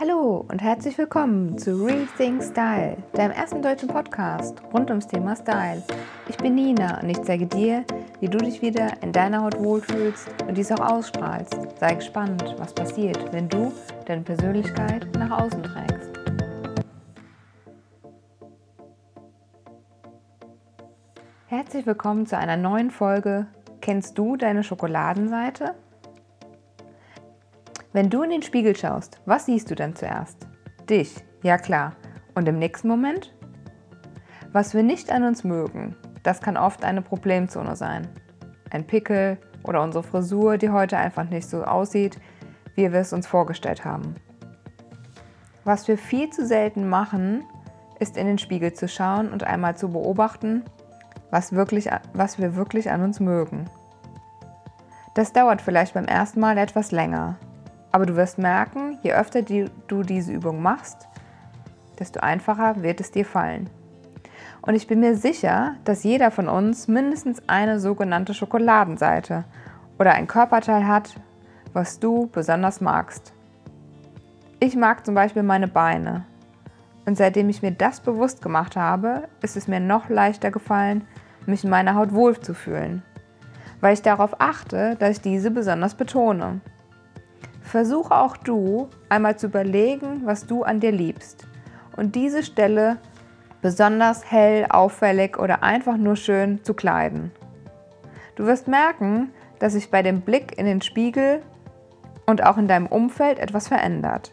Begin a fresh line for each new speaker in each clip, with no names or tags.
Hallo und herzlich willkommen zu Rethink Style, deinem ersten deutschen Podcast rund ums Thema Style. Ich bin Nina und ich zeige dir, wie du dich wieder in deiner Haut wohlfühlst und dies auch ausstrahlst. Sei gespannt, was passiert, wenn du deine Persönlichkeit nach außen trägst. Herzlich willkommen zu einer neuen Folge. Kennst du deine Schokoladenseite? Wenn du in den Spiegel schaust, was siehst du dann zuerst? Dich, ja klar. Und im nächsten Moment? Was wir nicht an uns mögen, das kann oft eine Problemzone sein. Ein Pickel oder unsere Frisur, die heute einfach nicht so aussieht, wie wir es uns vorgestellt haben. Was wir viel zu selten machen, ist in den Spiegel zu schauen und einmal zu beobachten, was, wirklich, was wir wirklich an uns mögen. Das dauert vielleicht beim ersten Mal etwas länger, aber du wirst merken, je öfter du diese Übung machst, desto einfacher wird es dir fallen. Und ich bin mir sicher, dass jeder von uns mindestens eine sogenannte Schokoladenseite oder ein Körperteil hat, was du besonders magst. Ich mag zum Beispiel meine Beine. Und seitdem ich mir das bewusst gemacht habe, ist es mir noch leichter gefallen, mich in meiner Haut wohlzufühlen, weil ich darauf achte, dass ich diese besonders betone. Versuche auch du einmal zu überlegen, was du an dir liebst und diese Stelle besonders hell, auffällig oder einfach nur schön zu kleiden. Du wirst merken, dass sich bei dem Blick in den Spiegel und auch in deinem Umfeld etwas verändert.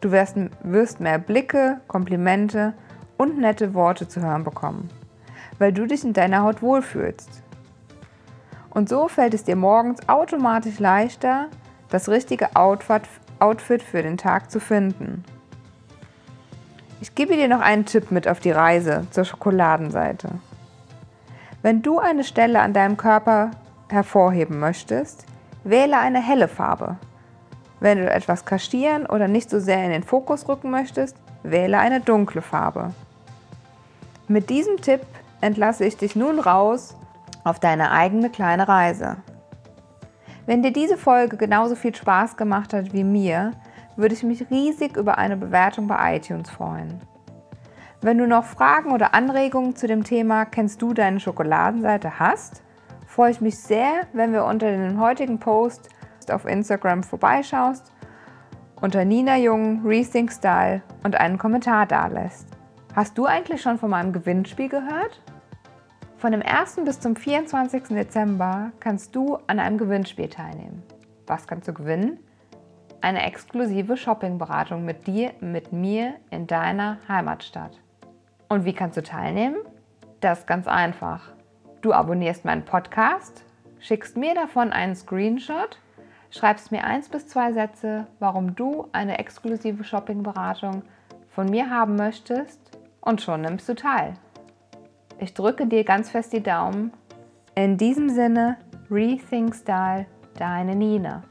Du wirst, wirst mehr Blicke, Komplimente und nette Worte zu hören bekommen, weil du dich in deiner Haut wohlfühlst. Und so fällt es dir morgens automatisch leichter, das richtige Outfit für den Tag zu finden. Ich gebe dir noch einen Tipp mit auf die Reise zur Schokoladenseite. Wenn du eine Stelle an deinem Körper hervorheben möchtest, wähle eine helle Farbe. Wenn du etwas kaschieren oder nicht so sehr in den Fokus rücken möchtest, wähle eine dunkle Farbe. Mit diesem Tipp entlasse ich dich nun raus auf deine eigene kleine Reise. Wenn dir diese Folge genauso viel Spaß gemacht hat wie mir, würde ich mich riesig über eine Bewertung bei iTunes freuen. Wenn du noch Fragen oder Anregungen zu dem Thema Kennst du deine Schokoladenseite hast, freue ich mich sehr, wenn wir unter dem heutigen Post auf Instagram vorbeischaust, unter Nina Jung, Rethink Style und einen Kommentar dalässt. Hast du eigentlich schon von meinem Gewinnspiel gehört? Von dem 1. bis zum 24. Dezember kannst du an einem Gewinnspiel teilnehmen. Was kannst du gewinnen? Eine exklusive Shoppingberatung mit dir, mit mir in deiner Heimatstadt. Und wie kannst du teilnehmen? Das ist ganz einfach. Du abonnierst meinen Podcast, schickst mir davon einen Screenshot, schreibst mir eins bis zwei Sätze, warum du eine exklusive Shoppingberatung von mir haben möchtest und schon nimmst du teil. Ich drücke dir ganz fest die Daumen. In diesem Sinne, Rethink Style, deine Nina.